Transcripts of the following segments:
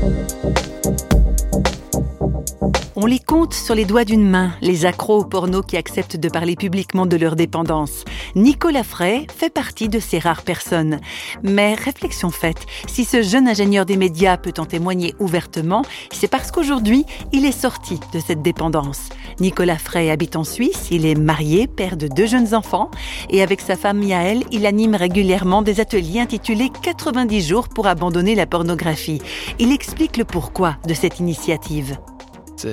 Thank you. On les compte sur les doigts d'une main, les accros au porno qui acceptent de parler publiquement de leur dépendance. Nicolas Frey fait partie de ces rares personnes. Mais réflexion faite, si ce jeune ingénieur des médias peut en témoigner ouvertement, c'est parce qu'aujourd'hui, il est sorti de cette dépendance. Nicolas Frey habite en Suisse, il est marié, père de deux jeunes enfants, et avec sa femme Yael, il anime régulièrement des ateliers intitulés 90 jours pour abandonner la pornographie. Il explique le pourquoi de cette initiative.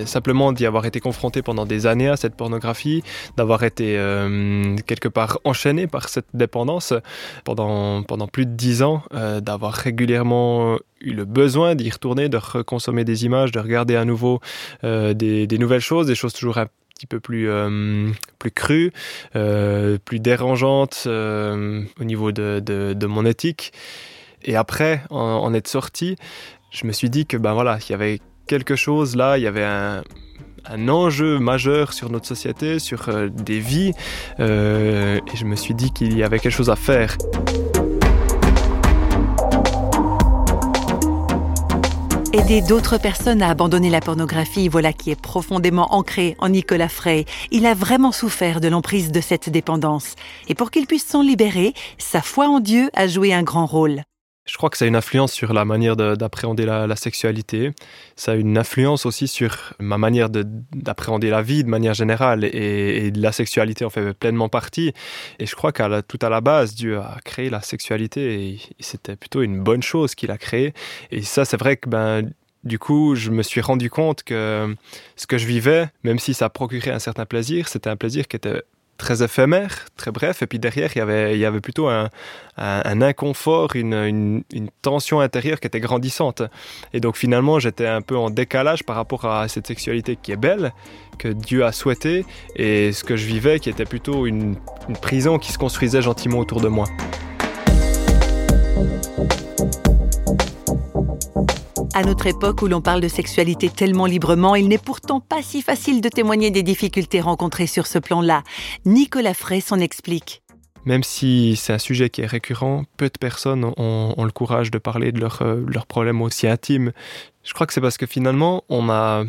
Simplement d'y avoir été confronté pendant des années à cette pornographie, d'avoir été euh, quelque part enchaîné par cette dépendance pendant, pendant plus de dix ans, euh, d'avoir régulièrement eu le besoin d'y retourner, de reconsommer des images, de regarder à nouveau euh, des, nouvelles choses, des choses toujours un petit peu plus, euh, plus crues, euh, plus dérangeantes euh, au niveau de, de, de, mon éthique. Et après, en, en être sorti, je me suis dit que ben voilà, il y avait quelque chose là, il y avait un, enjeu majeur sur notre société, sur euh, des vies, euh, et je me suis dit qu'il y avait quelque chose à faire. Aider d'autres personnes à abandonner la pornographie, voilà qui est profondément ancré en Nicolas Frey. Il a vraiment souffert de l'emprise de cette dépendance. Et pour qu'il puisse s'en libérer, sa foi en Dieu a joué un grand rôle. Je crois que ça a une influence sur la manière d'appréhender la, sexualité. Ça a une influence aussi sur ma manière d'appréhender la vie de manière générale et, et, la sexualité en fait pleinement partie. Et je crois qu'à tout à la base, Dieu a créé la sexualité et c'était plutôt une bonne chose qu'il a créé. Et ça, c'est vrai que ben, du coup, je me suis rendu compte que ce que je vivais, même si ça procurait un certain plaisir, c'était un plaisir qui était très éphémère, très bref, et puis derrière, il y avait, plutôt un, inconfort, une, tension intérieure qui était grandissante. Et donc finalement, j'étais un peu en décalage par rapport à cette sexualité qui est belle, que Dieu a souhaité, et ce que je vivais qui était plutôt une prison qui se construisait gentiment autour de moi. À notre époque où l'on parle de sexualité tellement librement, il n'est pourtant pas si facile de témoigner des difficultés rencontrées sur ce plan-là. Nicolas Frey s'en explique. Même si c'est un sujet qui est récurrent, peu de personnes ont, le courage de parler de leurs leur problèmes aussi intimes. Je crois que c'est parce que finalement, on a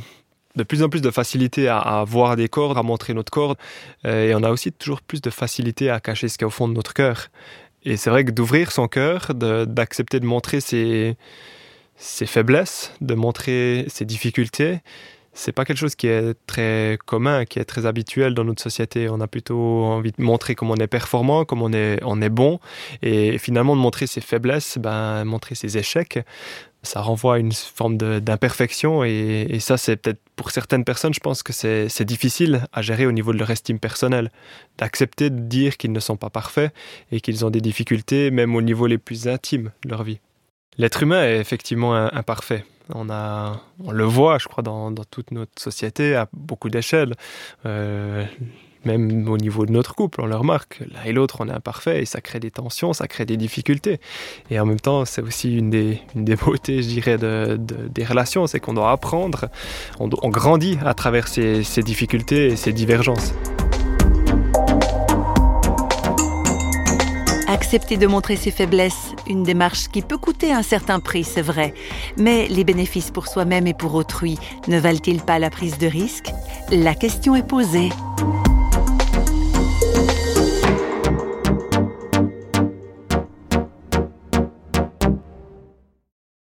de plus en plus de facilité à, à voir des cordes, à montrer notre corde, euh, et on a aussi toujours plus de facilité à cacher ce qu'il y a au fond de notre cœur. Et c'est vrai que d'ouvrir son cœur, d'accepter de, de montrer ses ses faiblesses, de montrer ses difficultés, c'est pas quelque chose qui est très commun, qui est très habituel dans notre société. On a plutôt envie de montrer comment on est performant, comment on est, on est bon, et finalement de montrer ses faiblesses, ben, montrer ses échecs, ça renvoie à une forme d'imperfection, et, et ça c'est peut-être pour certaines personnes, je pense que c'est difficile à gérer au niveau de leur estime personnelle, d'accepter de dire qu'ils ne sont pas parfaits et qu'ils ont des difficultés, même au niveau les plus intimes de leur vie. L'être humain est effectivement imparfait. On, a, on le voit, je crois, dans, dans toute notre société, à beaucoup d'échelles. Euh, même au niveau de notre couple, on le remarque, l'un et l'autre, on est imparfait et ça crée des tensions, ça crée des difficultés. Et en même temps, c'est aussi une des, une des beautés, je dirais, de, de, des relations, c'est qu'on doit apprendre, on, on grandit à travers ces, ces difficultés et ces divergences. Accepter de montrer ses faiblesses, une démarche qui peut coûter un certain prix, c'est vrai. Mais les bénéfices pour soi-même et pour autrui ne valent-ils pas la prise de risque? La question est posée.